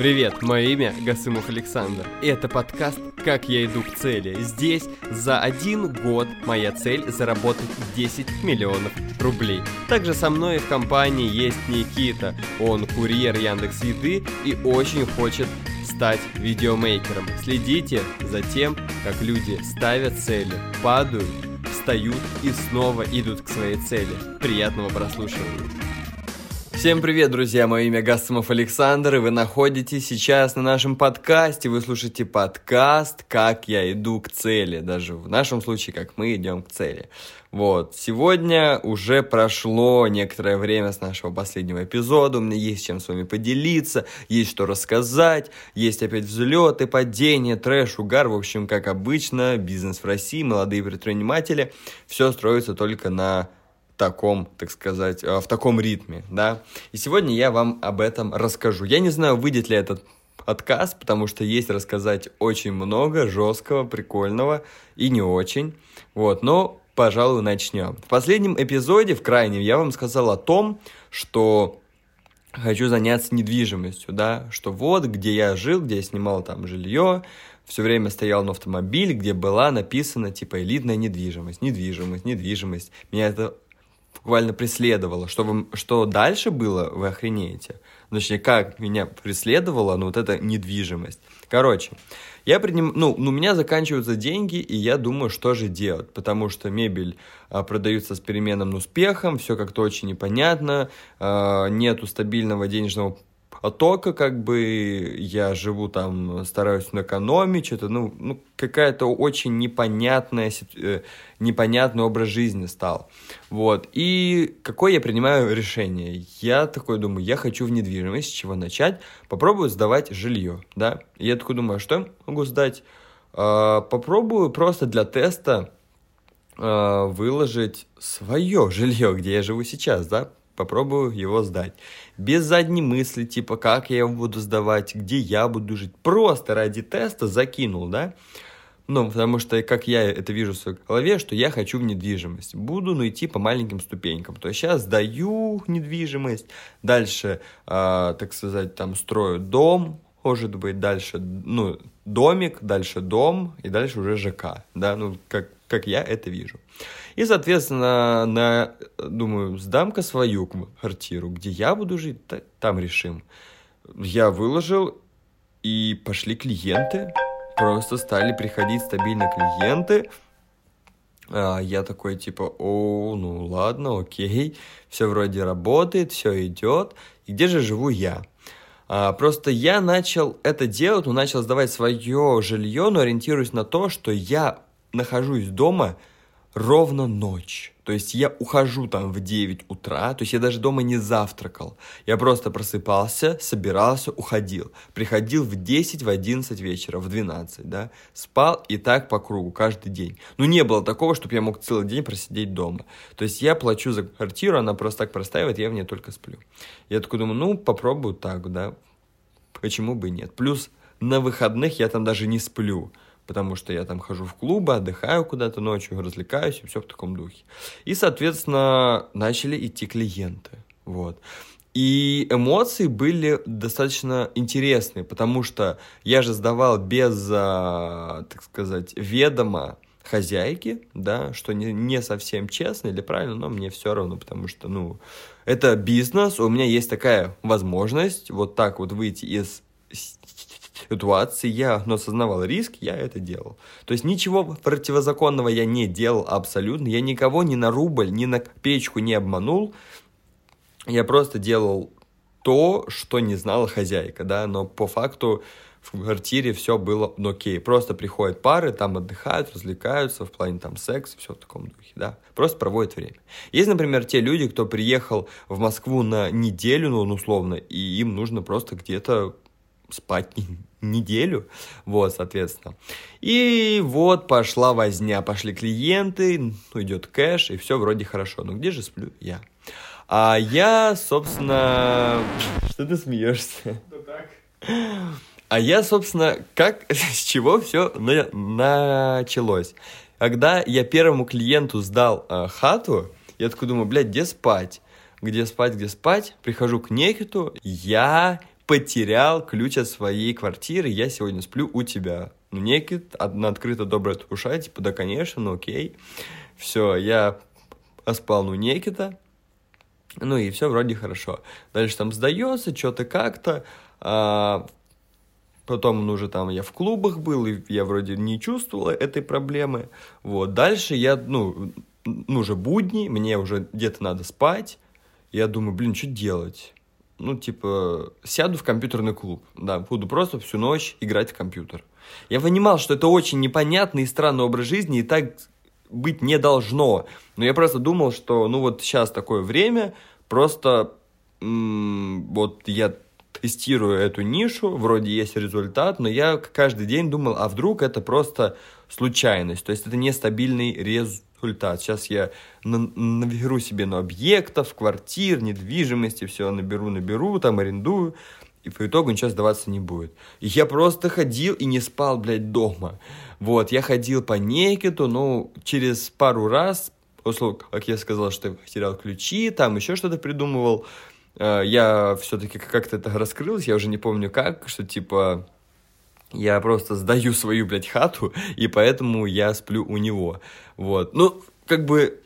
Привет, мое имя Гасымов Александр, это подкаст «Как я иду к цели». Здесь за один год моя цель заработать 10 миллионов рублей. Также со мной в компании есть Никита, он курьер Яндекс Еды и очень хочет стать видеомейкером. Следите за тем, как люди ставят цели, падают, встают и снова идут к своей цели. Приятного прослушивания. Всем привет, друзья! Мое имя Гастомов Александр, и вы находитесь сейчас на нашем подкасте. Вы слушаете подкаст «Как я иду к цели». Даже в нашем случае, как мы идем к цели. Вот, сегодня уже прошло некоторое время с нашего последнего эпизода, у меня есть чем с вами поделиться, есть что рассказать, есть опять взлеты, падения, трэш, угар, в общем, как обычно, бизнес в России, молодые предприниматели, все строится только на таком, так сказать, э, в таком ритме, да. И сегодня я вам об этом расскажу. Я не знаю, выйдет ли этот отказ, потому что есть рассказать очень много жесткого, прикольного и не очень. Вот, но, пожалуй, начнем. В последнем эпизоде, в крайнем, я вам сказал о том, что хочу заняться недвижимостью, да, что вот, где я жил, где я снимал там жилье, все время стоял на автомобиле, где была написана, типа, элитная недвижимость, недвижимость, недвижимость. Меня это буквально преследовало. Что, вы, что дальше было, вы охренеете. Точнее, как меня преследовала, ну, вот эта недвижимость. Короче, я приним... ну, ну, у меня заканчиваются деньги, и я думаю, что же делать, потому что мебель а, продается с переменным успехом, все как-то очень непонятно, а, нету стабильного денежного оттока, как бы я живу там, стараюсь экономить, что-то, ну, ну какая-то очень непонятная, э, непонятный образ жизни стал. Вот. И какое я принимаю решение? Я такой думаю, я хочу в недвижимость, с чего начать? Попробую сдавать жилье, да? И я такой думаю, а что я могу сдать? А, попробую просто для теста а, выложить свое жилье, где я живу сейчас, да, попробую его сдать. Без задней мысли, типа, как я его буду сдавать, где я буду жить. Просто ради теста закинул, да? Ну, потому что, как я это вижу в своей голове, что я хочу в недвижимость. Буду, ну, идти по маленьким ступенькам. То есть сейчас сдаю недвижимость, дальше, э, так сказать, там, строю дом, может быть, дальше, ну, домик, дальше дом, и дальше уже ЖК, да, ну, как, как я это вижу. И, соответственно, на, думаю, сдам-ка свою квартиру, где я буду жить, там решим. Я выложил, и пошли клиенты, просто стали приходить стабильно клиенты. А я такой, типа, о, ну ладно, окей, все вроде работает, все идет. И где же живу я? А, просто я начал это делать, ну, начал сдавать свое жилье, но ориентируясь на то, что я нахожусь дома ровно ночь. То есть я ухожу там в 9 утра, то есть я даже дома не завтракал. Я просто просыпался, собирался, уходил. Приходил в 10, в 11 вечера, в 12, да. Спал и так по кругу каждый день. Ну, не было такого, чтобы я мог целый день просидеть дома. То есть я плачу за квартиру, она просто так простаивает, я в ней только сплю. Я такой думаю, ну, попробую так, да. Почему бы и нет. Плюс на выходных я там даже не сплю потому что я там хожу в клубы, отдыхаю куда-то ночью, развлекаюсь и все в таком духе. И, соответственно, начали идти клиенты, вот. И эмоции были достаточно интересные, потому что я же сдавал без, а, так сказать, ведома хозяйки, да, что не, не совсем честно или правильно, но мне все равно, потому что, ну, это бизнес, у меня есть такая возможность вот так вот выйти из ситуации, я но осознавал риск, я это делал. То есть ничего противозаконного я не делал абсолютно, я никого ни на рубль, ни на печку не обманул, я просто делал то, что не знала хозяйка, да, но по факту в квартире все было ну, окей. Просто приходят пары, там отдыхают, развлекаются в плане там секса, все в таком духе, да. Просто проводят время. Есть, например, те люди, кто приехал в Москву на неделю, ну, условно, и им нужно просто где-то спать неделю, вот, соответственно. И вот пошла возня, пошли клиенты, ну, идет кэш, и все вроде хорошо. Но где же сплю я? А я, собственно... Что ты смеешься? Ну так. А я, собственно, как, с чего все на, началось? Когда я первому клиенту сдал э, хату, я такой думаю, блядь, где спать? Где спать, где спать? Прихожу к Некиту, я потерял ключ от своей квартиры, я сегодня сплю у тебя. Ну, некит, одна открыта добрая душа, типа, да, конечно, ну окей. Все, я поспал, ну, некита. Ну и все вроде хорошо. Дальше там сдается, что-то как-то. А, потом он уже там, я в клубах был, и я вроде не чувствовал этой проблемы. Вот, дальше я, ну, ну, уже будни, мне уже где-то надо спать. Я думаю, блин, что делать? Ну, типа, сяду в компьютерный клуб, да, буду просто всю ночь играть в компьютер. Я понимал, что это очень непонятный и странный образ жизни, и так быть не должно. Но я просто думал, что, ну, вот сейчас такое время, просто вот я тестирую эту нишу, вроде есть результат, но я каждый день думал, а вдруг это просто случайность, то есть это нестабильный результат. Сейчас я наберу себе на объектов, квартир, недвижимости, все наберу, наберу, там арендую, и по итогу ничего сдаваться не будет. И я просто ходил и не спал, блядь, дома. Вот, я ходил по Некиту, ну, через пару раз, после как я сказал, что я потерял ключи, там еще что-то придумывал, Э, я все-таки как-то это раскрылось, я уже не помню как, что типа я просто сдаю свою, блядь, хату, и поэтому я сплю у него. Вот. Ну, как бы,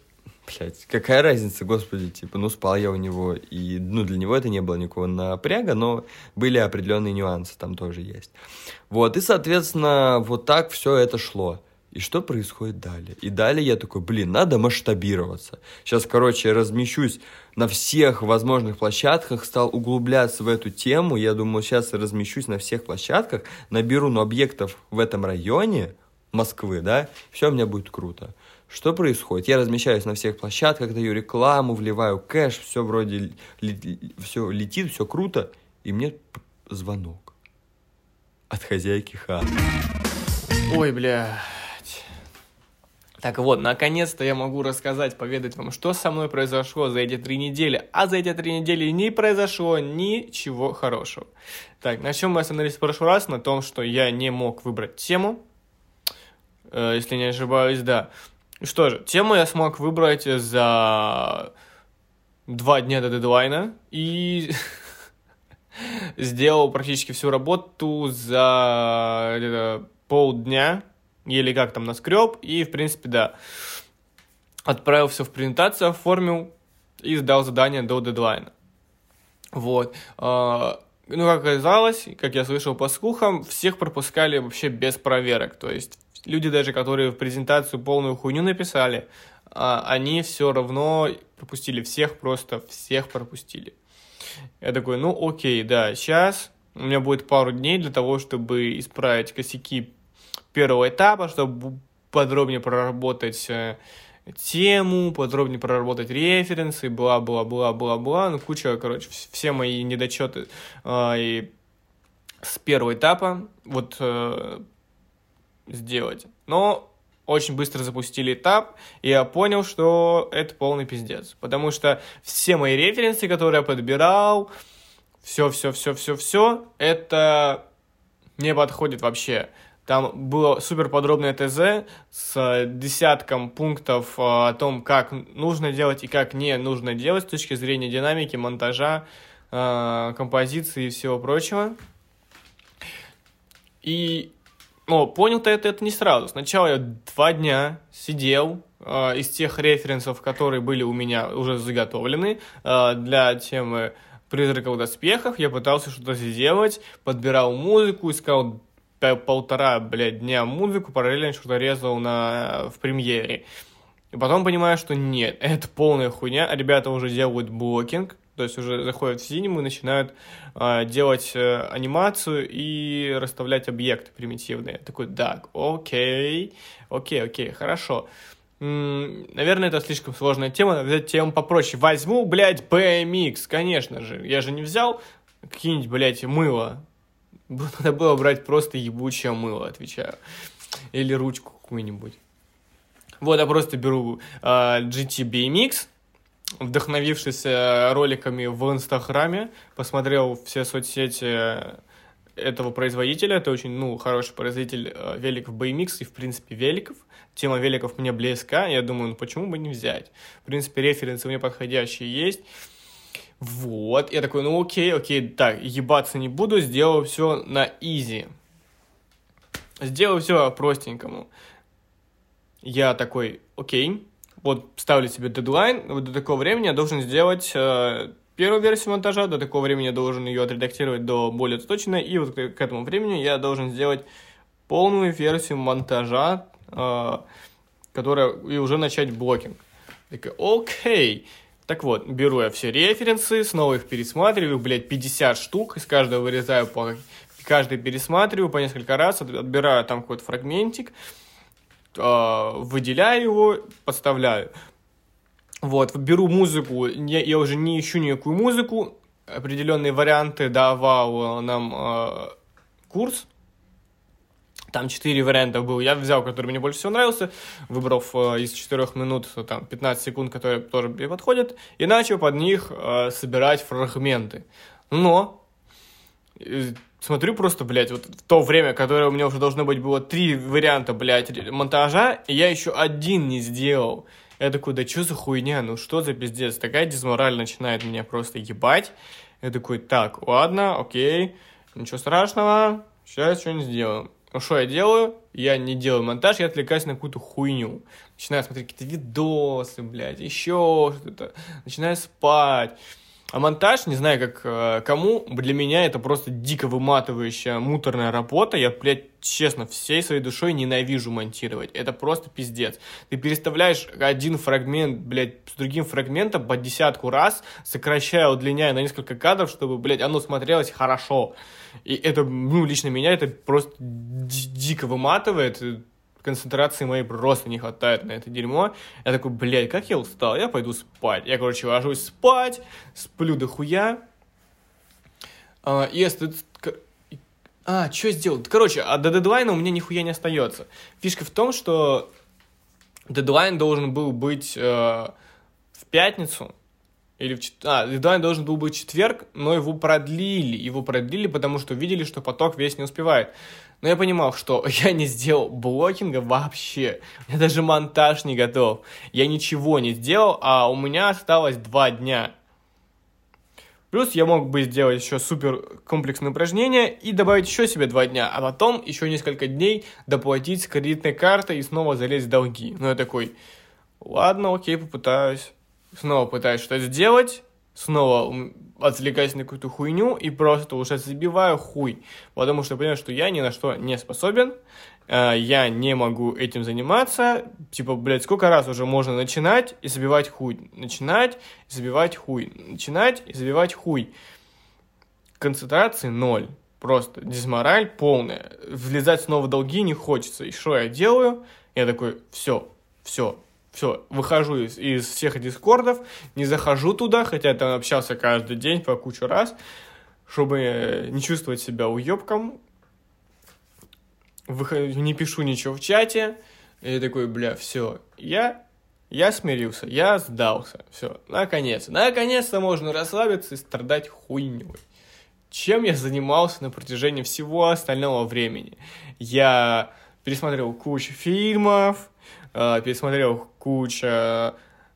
блядь, какая разница, господи, типа, ну, спал я у него, и, ну, для него это не было никакого напряга, но были определенные нюансы, там тоже есть. Вот, и, соответственно, вот так все это шло. И что происходит далее? И далее я такой, блин, надо масштабироваться. Сейчас, короче, размещусь на всех возможных площадках, стал углубляться в эту тему. Я думаю, сейчас размещусь на всех площадках, наберу ну, объектов в этом районе Москвы, да, все у меня будет круто. Что происходит? Я размещаюсь на всех площадках, даю рекламу, вливаю кэш, все вроде все летит, все круто, и мне звонок от хозяйки хаты. Ой, бля, так вот, наконец-то я могу рассказать, поведать вам, что со мной произошло за эти три недели. А за эти три недели не произошло ничего хорошего. Так, на чем мы остановились в прошлый раз? На том, что я не мог выбрать тему. Э, если не ошибаюсь, да. Что же, тему я смог выбрать за два дня до дедлайна. И сделал практически всю работу за полдня еле как там наскреб, и, в принципе, да, отправил все в презентацию, оформил и сдал задание до дедлайна. Вот. А, ну, как оказалось, как я слышал по слухам, всех пропускали вообще без проверок. То есть люди даже, которые в презентацию полную хуйню написали, а, они все равно пропустили всех, просто всех пропустили. Я такой, ну окей, да, сейчас у меня будет пару дней для того, чтобы исправить косяки первого этапа, чтобы подробнее проработать э, тему, подробнее проработать референсы, бла-бла-бла-бла-бла, ну, куча, короче, все мои недочеты э, и с первого этапа вот э, сделать. Но очень быстро запустили этап, и я понял, что это полный пиздец. Потому что все мои референсы, которые я подбирал, все-все-все-все-все, это не подходит вообще. Там было супер подробное ТЗ с десятком пунктов э, о том, как нужно делать и как не нужно делать с точки зрения динамики, монтажа, э, композиции и всего прочего. И ну, понял-то это, это не сразу. Сначала я два дня сидел э, из тех референсов, которые были у меня уже заготовлены э, для темы призраков в доспехах. Я пытался что-то сделать, подбирал музыку, искал полтора, блядь, дня музыку, параллельно что-то резал на, в премьере. И потом понимаю, что нет, это полная хуйня, а ребята уже делают блокинг, то есть уже заходят в синему и начинают э, делать э, анимацию и расставлять объекты примитивные. Такой, да, окей, окей, окей, хорошо. М-м, наверное, это слишком сложная тема, взять тему попроще. Возьму, блядь, BMX, конечно же. Я же не взял какие-нибудь, блядь, мыло надо было брать просто ебучее мыло, отвечаю. Или ручку какую-нибудь. Вот, я просто беру э, GT BMX, вдохновившись э, роликами в Инстаграме, посмотрел все соцсети этого производителя. Это очень, ну, хороший производитель э, великов BMX и, в принципе, великов. Тема великов мне близка. Я думаю, ну, почему бы не взять? В принципе, референсы мне подходящие есть. Вот, я такой, ну окей, окей, так, ебаться не буду, сделаю все на изи. Сделаю все простенькому. Я такой, окей, вот ставлю себе дедлайн, вот до такого времени я должен сделать э, первую версию монтажа, до такого времени я должен ее отредактировать до более точной, и вот к, к этому времени я должен сделать полную версию монтажа, э, которая, и уже начать блокинг. Такой, окей. Так вот, беру я все референсы, снова их пересматриваю, блядь, 50 штук, из каждого вырезаю по каждый пересматриваю по несколько раз, отбираю там какой-то фрагментик, э, выделяю его, подставляю. Вот, беру музыку, я, я уже не ищу никакую музыку, определенные варианты давал нам э, курс, там четыре варианта был. Я взял, который мне больше всего нравился, выбрав э, из четырех минут там 15 секунд, которые тоже мне подходят, и начал под них э, собирать фрагменты. Но э, смотрю просто, блядь, вот в то время, которое у меня уже должно быть было три варианта, блядь, монтажа, и я еще один не сделал. Я такой, да что за хуйня, ну что за пиздец? Такая дизмораль начинает меня просто ебать. Я такой, так, ладно, окей, ничего страшного, сейчас что-нибудь сделаем. Ну что я делаю? Я не делаю монтаж, я отвлекаюсь на какую-то хуйню. Начинаю смотреть какие-то видосы, блядь, еще что-то. Начинаю спать. А монтаж, не знаю, как э, кому, для меня это просто дико выматывающая, муторная работа. Я, блядь, честно, всей своей душой ненавижу монтировать. Это просто пиздец. Ты переставляешь один фрагмент, блядь, с другим фрагментом по десятку раз, сокращая, удлиняя на несколько кадров, чтобы, блядь, оно смотрелось хорошо. И это, ну, лично меня это просто дико выматывает концентрации моей просто не хватает на это дерьмо. Я такой, блядь, как я устал, я пойду спать. Я, короче, ложусь спать, сплю до хуя. А, и а, что сделал? Короче, а до дедлайна у меня нихуя не остается. Фишка в том, что дедлайн должен был быть э, в пятницу, или в чет... А, дедлайн должен был быть четверг, но его продлили. Его продлили, потому что видели, что поток весь не успевает. Но я понимал, что я не сделал блокинга вообще. Меня даже монтаж не готов. Я ничего не сделал, а у меня осталось два дня. Плюс я мог бы сделать еще супер комплексное упражнение и добавить еще себе два дня, а потом еще несколько дней доплатить с кредитной картой и снова залезть в долги. Ну я такой, ладно, окей, попытаюсь. Снова пытаюсь что-то сделать, снова отвлекаюсь на какую-то хуйню и просто уже забиваю хуй, потому что понимаю, что я ни на что не способен, э, я не могу этим заниматься, типа, блядь, сколько раз уже можно начинать и забивать хуй, начинать и забивать хуй, начинать и забивать хуй. Концентрации ноль, просто дизмораль полная, влезать снова в долги не хочется, и что я делаю? Я такой, все, все, все, выхожу из, из всех дискордов, не захожу туда, хотя я там общался каждый день по кучу раз, чтобы не чувствовать себя уебком. Выхожу, не пишу ничего в чате. И я такой, бля, все, я, я смирился, я сдался. Все, наконец. Наконец-то можно расслабиться и страдать хуйней. Чем я занимался на протяжении всего остального времени? Я пересмотрел кучу фильмов, э, пересмотрел кучу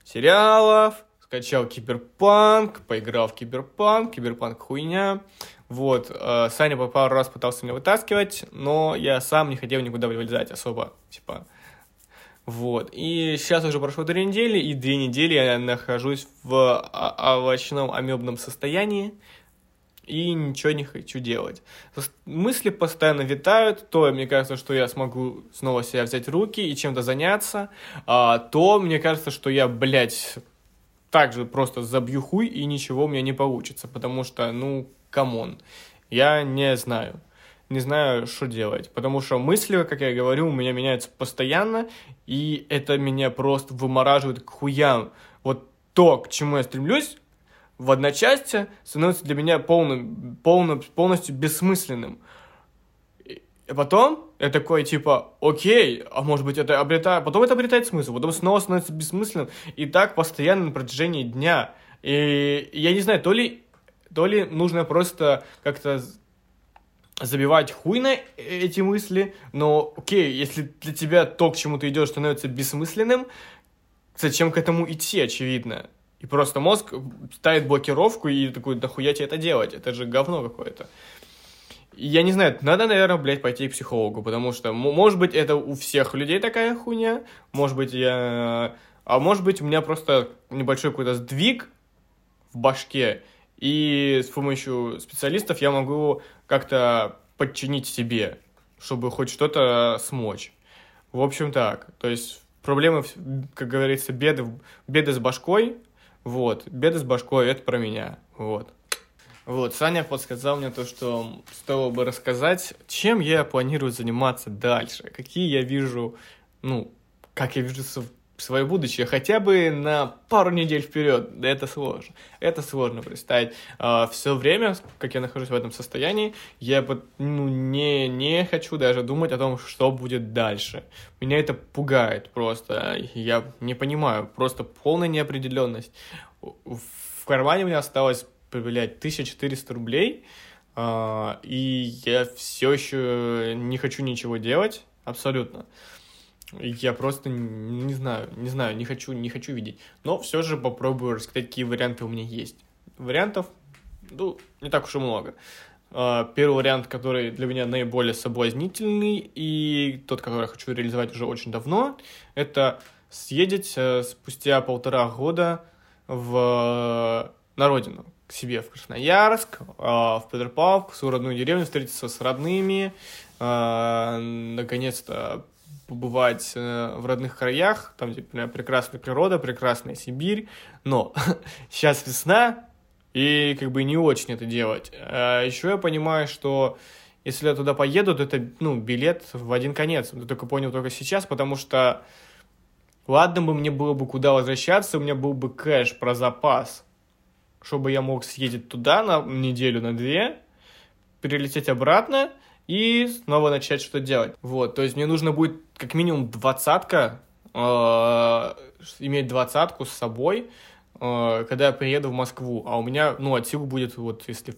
сериалов, скачал Киберпанк, поиграл в Киберпанк, Киберпанк хуйня. Вот, э, Саня по пару раз пытался меня вытаскивать, но я сам не хотел никуда вылезать особо, типа. Вот, и сейчас уже прошло три недели, и две недели я нахожусь в овощном амебном состоянии, и ничего не хочу делать. Мысли постоянно витают, то мне кажется, что я смогу снова себя взять в руки и чем-то заняться, а, то мне кажется, что я, блядь, также просто забью хуй и ничего у меня не получится, потому что, ну, come on, я не знаю. Не знаю, что делать, потому что мысли, как я говорю, у меня меняются постоянно, и это меня просто вымораживает к хуям. Вот то, к чему я стремлюсь, в одночасье становится для меня полным, полным, полностью бессмысленным. И потом я такой, типа, окей, а может быть это обретает... Потом это обретает смысл, потом снова становится бессмысленным. И так постоянно на протяжении дня. И я не знаю, то ли, то ли нужно просто как-то забивать хуй на эти мысли, но окей, если для тебя то, к чему ты идешь, становится бессмысленным, зачем к этому идти, очевидно? И просто мозг ставит блокировку и такой, да хуя тебе это делать? Это же говно какое-то. Я не знаю, надо, наверное, блядь, пойти к психологу, потому что, может быть, это у всех людей такая хуйня, может быть, я... А может быть, у меня просто небольшой какой-то сдвиг в башке, и с помощью специалистов я могу как-то подчинить себе, чтобы хоть что-то смочь. В общем так, то есть проблемы, как говорится, беды, беды с башкой, вот, беды с башкой, это про меня, вот. Вот, Саня подсказал мне то, что стоило бы рассказать, чем я планирую заниматься дальше, какие я вижу, ну, как я вижу свое будущее хотя бы на пару недель вперед. Это сложно. Это сложно представить. А, все время, как я нахожусь в этом состоянии, я ну, не, не хочу даже думать о том, что будет дальше. Меня это пугает просто. Я не понимаю. Просто полная неопределенность. В кармане у меня осталось, блядь, 1400 рублей, а, и я все еще не хочу ничего делать. Абсолютно. Я просто не знаю, не знаю, не хочу, не хочу видеть. Но все же попробую рассказать, какие варианты у меня есть. Вариантов, ну, не так уж и много. А, первый вариант, который для меня наиболее соблазнительный и тот, который я хочу реализовать уже очень давно, это съездить э, спустя полтора года в, на родину, к себе в Красноярск, а, в Петропавловск, в свою родную деревню, встретиться с родными, а, наконец-то побывать э, в родных краях, там, типа, прекрасная природа, прекрасная Сибирь, но сейчас весна, и как бы не очень это делать. А еще я понимаю, что если я туда поеду, то это, ну, билет в один конец. Я только понял только сейчас, потому что ладно бы мне было бы куда возвращаться, у меня был бы кэш про запас, чтобы я мог съездить туда на неделю, на две, перелететь обратно, и снова начать что-то делать. Вот, то есть мне нужно будет как минимум двадцатка, э, иметь двадцатку с собой, э, когда я приеду в Москву. А у меня, ну, от будет, вот, если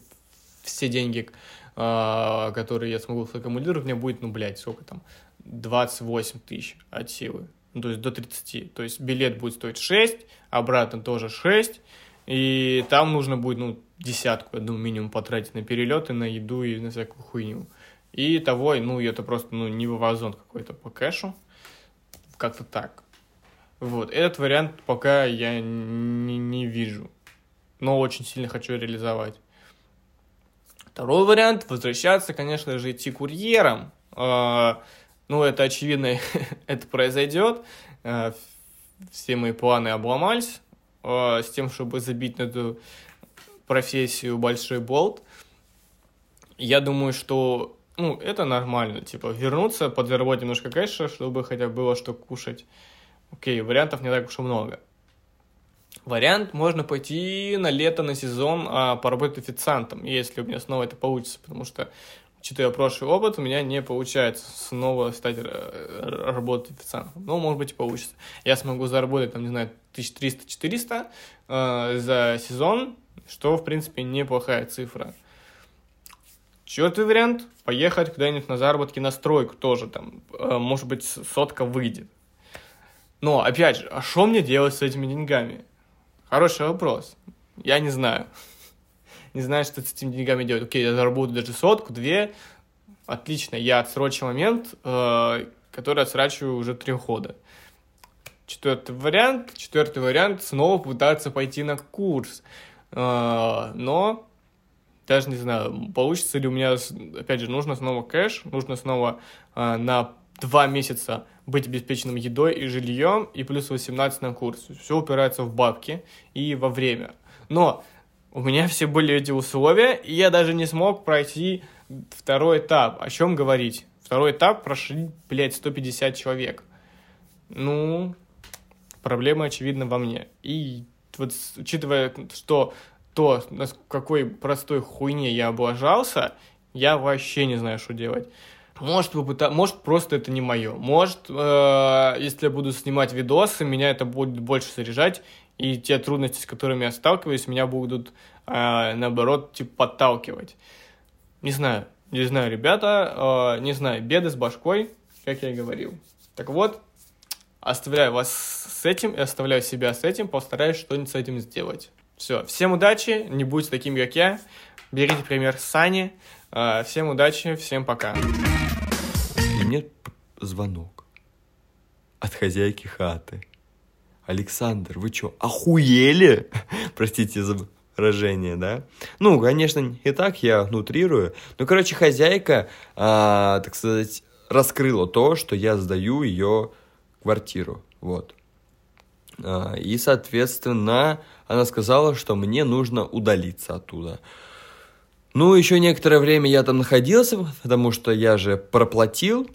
все деньги, э, которые я смогу саккумулировать, у меня будет, ну, блядь, сколько там, 28 тысяч от силы. Ну, то есть до 30. То есть билет будет стоить 6, обратно тоже 6. И там нужно будет, ну, десятку, я думаю, минимум потратить на перелеты, на еду и на всякую хуйню. И того, ну, это просто, ну, не вывозон какой-то по кэшу. Как-то так. Вот, этот вариант пока я не, не вижу. Но очень сильно хочу реализовать. Второй вариант, возвращаться, конечно же, идти курьером. А, ну, это очевидно, это произойдет. А, все мои планы обломались а, с тем, чтобы забить на эту профессию большой болт. Я думаю, что ну, это нормально, типа, вернуться, подзаработать немножко кэша, чтобы хотя бы было что кушать. Окей, вариантов не так уж и много. Вариант, можно пойти на лето, на сезон, а поработать официантом, если у меня снова это получится, потому что, учитывая прошлый опыт, у меня не получается снова стать э, работать официантом. Ну, может быть, и получится. Я смогу заработать, там, не знаю, 1300-400 э, за сезон, что, в принципе, неплохая цифра. Четвертый вариант – поехать куда-нибудь на заработки на стройку тоже там, э, может быть, сотка выйдет. Но, опять же, а что мне делать с этими деньгами? Хороший вопрос. Я не знаю. Не знаю, что с этими деньгами делать. Окей, я заработаю даже сотку, две. Отлично, я отсрочил момент, э, который отсрачиваю уже три года. Четвертый вариант. Четвертый вариант снова пытаться пойти на курс. Э, но даже не знаю, получится ли у меня, опять же, нужно снова кэш, нужно снова э, на два месяца быть обеспеченным едой и жильем, и плюс 18 на курс. Все упирается в бабки и во время. Но у меня все были эти условия, и я даже не смог пройти второй этап. О чем говорить? Второй этап прошли, блядь, 150 человек. Ну, проблема, очевидно, во мне. И вот учитывая, что то, на какой простой хуйне я облажался, я вообще не знаю, что делать. Может, попыта... Может, просто это не мое. Может, э, если я буду снимать видосы, меня это будет больше заряжать, и те трудности, с которыми я сталкиваюсь, меня будут, э, наоборот, типа, подталкивать. Не знаю, не знаю, ребята, э, не знаю, беды с башкой, как я и говорил. Так вот, оставляю вас с этим и оставляю себя с этим, постараюсь что-нибудь с этим сделать. Все, всем удачи, не будьте такими, как я, берите пример Сани, А, всем удачи, всем пока. И мне звонок от хозяйки хаты. Александр, вы что, охуели? Простите за выражение, да? Ну, конечно, не так, я нутрирую. Ну, короче, хозяйка, а, так сказать, раскрыла то, что я сдаю ее квартиру, вот. А, и, соответственно, она сказала, что мне нужно удалиться оттуда. Ну, еще некоторое время я там находился, потому что я же проплатил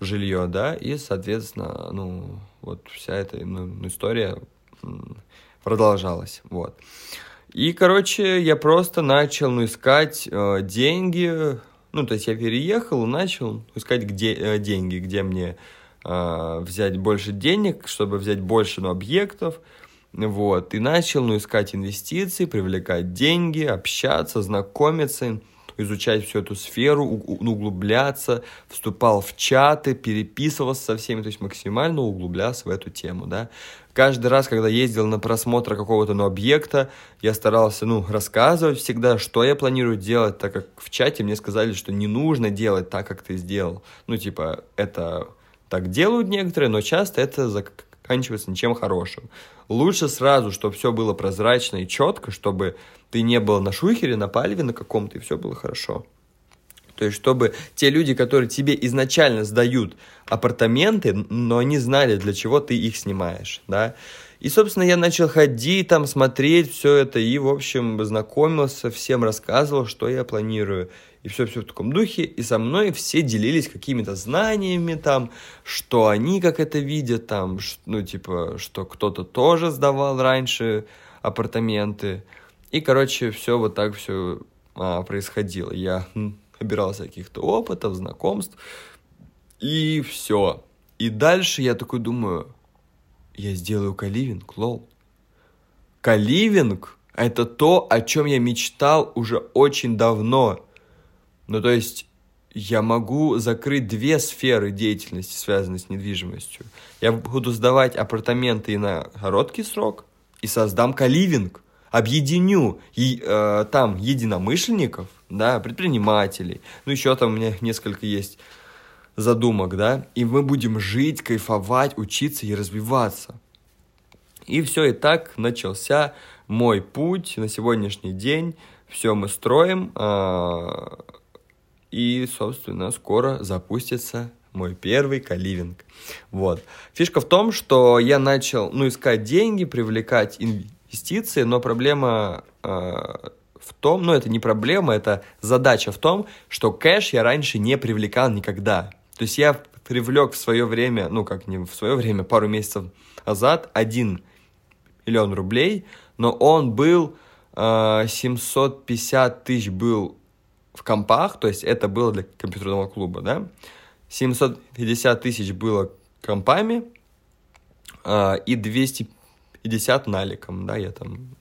жилье, да, и, соответственно, ну, вот вся эта ну, история продолжалась, вот. И, короче, я просто начал, ну, искать э, деньги, ну, то есть я переехал и начал искать где, э, деньги, где мне э, взять больше денег, чтобы взять больше, ну, объектов, вот, и начал, ну, искать инвестиции, привлекать деньги, общаться, знакомиться, изучать всю эту сферу, у- у- углубляться, вступал в чаты, переписывался со всеми, то есть максимально углублялся в эту тему, да. Каждый раз, когда ездил на просмотр какого-то ну, объекта, я старался, ну, рассказывать всегда, что я планирую делать, так как в чате мне сказали, что не нужно делать так, как ты сделал. Ну, типа, это так делают некоторые, но часто это заканчивается ничем хорошим. Лучше сразу, чтобы все было прозрачно и четко, чтобы ты не был на шухере, на палеве на каком-то, и все было хорошо. То есть, чтобы те люди, которые тебе изначально сдают апартаменты, но они знали, для чего ты их снимаешь, да. И, собственно, я начал ходить, там, смотреть все это, и, в общем, знакомился, всем рассказывал, что я планирую. И все-все в таком духе. И со мной все делились какими-то знаниями там, что они как это видят там, ну, типа, что кто-то тоже сдавал раньше апартаменты. И, короче, все вот так все происходило. Я м, набирался каких-то опытов, знакомств, и все. И дальше я такой думаю, я сделаю каливинг, лол. Каливинг – это то, о чем я мечтал уже очень давно. Ну, то есть, я могу закрыть две сферы деятельности, связанные с недвижимостью. Я буду сдавать апартаменты и на короткий срок, и создам каливинг. Объединю и, э, там единомышленников, да, предпринимателей. Ну, еще там у меня несколько есть задумок, да, и мы будем жить, кайфовать, учиться и развиваться. И все, и так начался мой путь на сегодняшний день. Все мы строим, а, и, собственно, скоро запустится мой первый каливинг. Вот. Фишка в том, что я начал, ну, искать деньги, привлекать инвестиции, но проблема э, в том, ну, это не проблема, это задача в том, что кэш я раньше не привлекал никогда. То есть я привлек в свое время, ну, как не в свое время, пару месяцев назад 1 миллион рублей, но он был э, 750 тысяч был в компах, то есть это было для компьютерного клуба, да, 750 тысяч было компами а, и 250 наликом, да, я там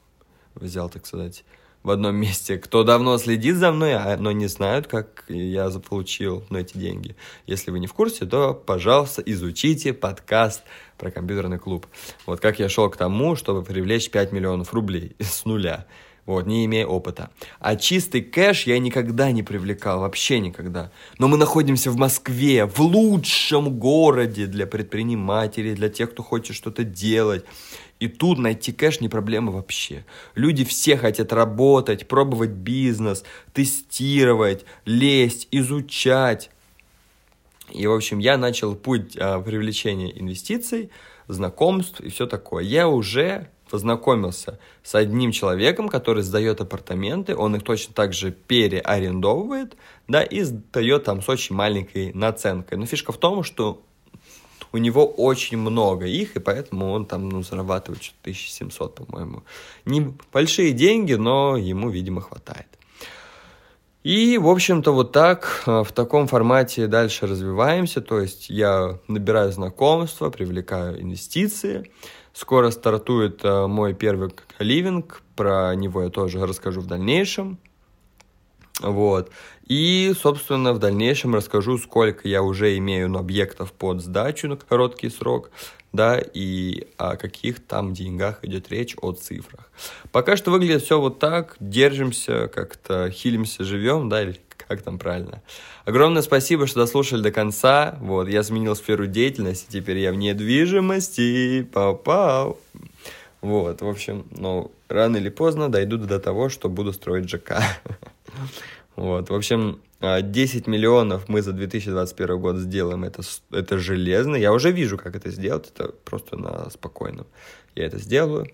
взял, так сказать, в одном месте. Кто давно следит за мной, а, но не знают, как я заполучил ну, эти деньги. Если вы не в курсе, то, пожалуйста, изучите подкаст про компьютерный клуб. Вот как я шел к тому, чтобы привлечь 5 миллионов рублей с нуля вот, не имея опыта. А чистый кэш я никогда не привлекал, вообще никогда. Но мы находимся в Москве, в лучшем городе для предпринимателей, для тех, кто хочет что-то делать. И тут найти кэш не проблема вообще. Люди все хотят работать, пробовать бизнес, тестировать, лезть, изучать. И, в общем, я начал путь а, привлечения инвестиций, знакомств и все такое. Я уже познакомился с одним человеком, который сдает апартаменты, он их точно так же переарендовывает, да, и сдает там с очень маленькой наценкой. Но фишка в том, что у него очень много их, и поэтому он там, ну, зарабатывает что-то 1700, по-моему. Небольшие деньги, но ему, видимо, хватает. И, в общем-то, вот так, в таком формате дальше развиваемся, то есть я набираю знакомства, привлекаю инвестиции, Скоро стартует э, мой первый каливинг, про него я тоже расскажу в дальнейшем. Вот. И, собственно, в дальнейшем расскажу, сколько я уже имею ну, объектов под сдачу на короткий срок. да, и о каких там деньгах идет речь, о цифрах. Пока что выглядит все вот так, держимся, как-то хилимся, живем, да, или как там правильно. Огромное спасибо, что дослушали до конца. Вот, я сменил сферу деятельности, теперь я в недвижимости. Пау-пау. Вот, в общем, ну, рано или поздно дойду до того, что буду строить ЖК. Вот, в общем, 10 а, миллионов мы за 2021 год сделаем, это, это железно. Я уже вижу, как это сделать, это просто на спокойном. Я это сделаю.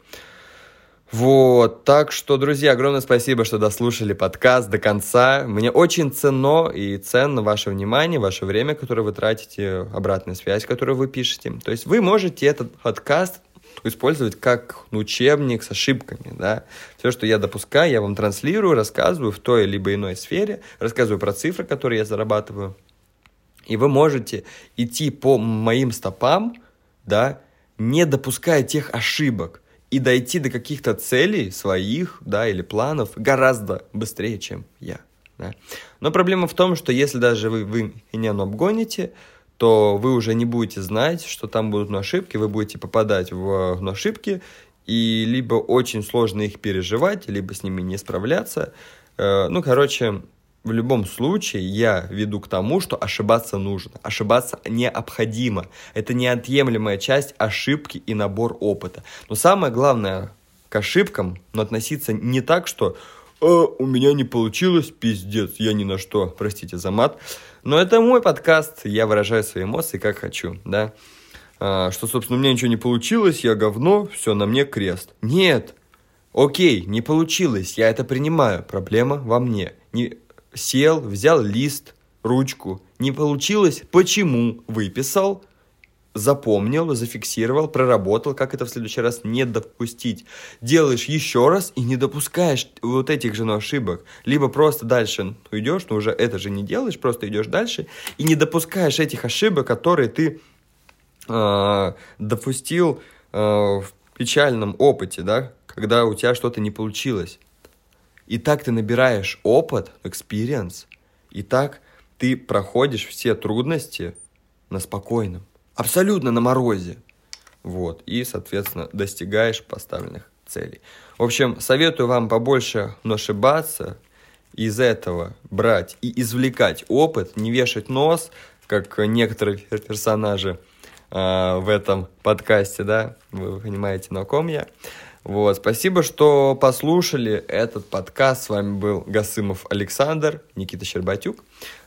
Вот, так что, друзья, огромное спасибо, что дослушали подкаст до конца. Мне очень ценно и ценно ваше внимание, ваше время, которое вы тратите, обратная связь, которую вы пишете. То есть вы можете этот подкаст использовать как учебник с ошибками, да. Все, что я допускаю, я вам транслирую, рассказываю в той либо иной сфере, рассказываю про цифры, которые я зарабатываю. И вы можете идти по моим стопам, да, не допуская тех ошибок и дойти до каких-то целей своих, да, или планов гораздо быстрее, чем я. Да. Но проблема в том, что если даже вы, вы меня обгоните, то вы уже не будете знать, что там будут ошибки, вы будете попадать в ошибки, и либо очень сложно их переживать, либо с ними не справляться. Э, ну, короче, в любом случае я веду к тому, что ошибаться нужно. Ошибаться необходимо. Это неотъемлемая часть ошибки и набор опыта. Но самое главное к ошибкам, но относиться не так, что «А, у меня не получилось, пиздец, я ни на что, простите за мат. Но это мой подкаст, я выражаю свои эмоции как хочу, да. А, что, собственно, у меня ничего не получилось, я говно, все, на мне крест. Нет, окей, не получилось, я это принимаю, проблема во мне. Не, сел, взял лист, ручку, не получилось, почему, выписал, запомнил, зафиксировал, проработал, как это в следующий раз не допустить. Делаешь еще раз и не допускаешь вот этих же ошибок. Либо просто дальше уйдешь, но уже это же не делаешь, просто идешь дальше и не допускаешь этих ошибок, которые ты э, допустил э, в печальном опыте, да, когда у тебя что-то не получилось. И так ты набираешь опыт, experience, и так ты проходишь все трудности на спокойном, абсолютно на морозе. Вот, и, соответственно, достигаешь поставленных целей. В общем, советую вам побольше ошибаться, из этого брать и извлекать опыт, не вешать нос, как некоторые персонажи э, в этом подкасте, да, вы понимаете, на ком я. Вот, спасибо, что послушали этот подкаст. С вами был Гасымов Александр, Никита Щербатюк.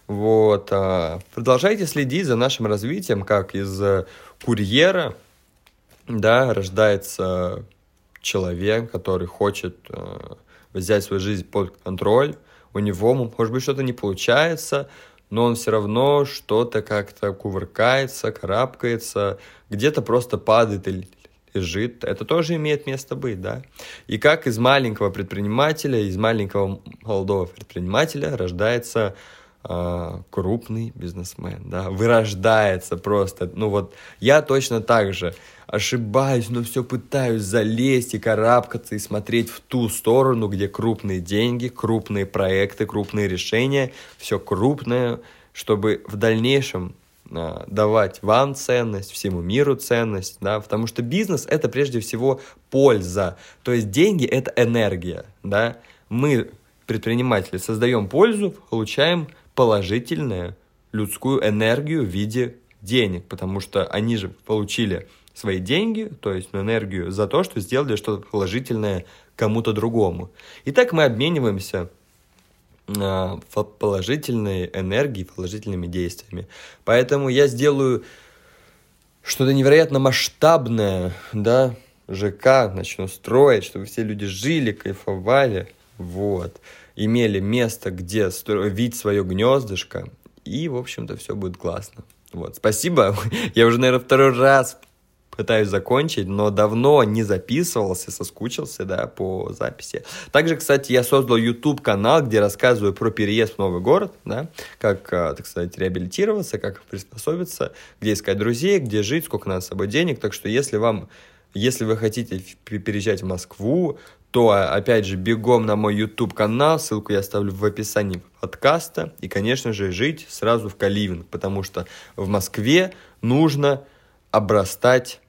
Вот, а, продолжайте следить за нашим развитием, как из курьера, да, рождается человек, который хочет а, взять свою жизнь под контроль. У него, может быть, что-то не получается, но он все равно что-то как-то кувыркается, карабкается, где-то просто падает или лежит, это тоже имеет место быть, да. И как из маленького предпринимателя, из маленького молодого предпринимателя рождается э, крупный бизнесмен, да, вырождается просто. Ну вот я точно так же ошибаюсь, но все пытаюсь залезть и карабкаться и смотреть в ту сторону, где крупные деньги, крупные проекты, крупные решения, все крупное, чтобы в дальнейшем давать вам ценность, всему миру ценность, да, потому что бизнес это прежде всего польза, то есть деньги это энергия, да, мы, предприниматели, создаем пользу, получаем положительную людскую энергию в виде денег, потому что они же получили свои деньги, то есть энергию за то, что сделали что-то положительное кому-то другому. И так мы обмениваемся а, положительной энергией, положительными действиями. Поэтому я сделаю что-то невероятно масштабное, да, ЖК начну строить, чтобы все люди жили, кайфовали, вот, имели место, где строить свое гнездышко, и, в общем-то, все будет классно. Вот, спасибо. Я уже, наверное, второй раз пытаюсь закончить, но давно не записывался, соскучился, да, по записи. Также, кстати, я создал YouTube-канал, где рассказываю про переезд в новый город, да, как, а, так сказать, реабилитироваться, как приспособиться, где искать друзей, где жить, сколько надо с собой денег. Так что, если вам, если вы хотите переезжать в Москву, то, а, опять же, бегом на мой YouTube-канал, ссылку я оставлю в описании подкаста, и, конечно же, жить сразу в Каливинг, потому что в Москве нужно обрастать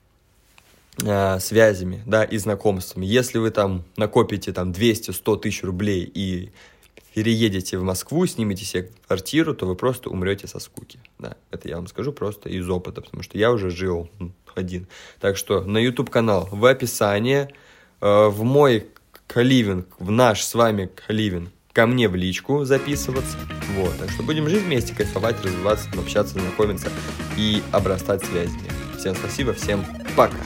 связями, да, и знакомствами. Если вы там накопите там 200-100 тысяч рублей и переедете в Москву, снимете себе квартиру, то вы просто умрете со скуки. Да, это я вам скажу просто из опыта, потому что я уже жил один. Так что на YouTube канал в описании, э, в мой каливинг, в наш с вами каливинг, ко мне в личку записываться. Вот, так что будем жить вместе, кайфовать, развиваться, общаться, знакомиться и обрастать связями. Всем спасибо, всем пока.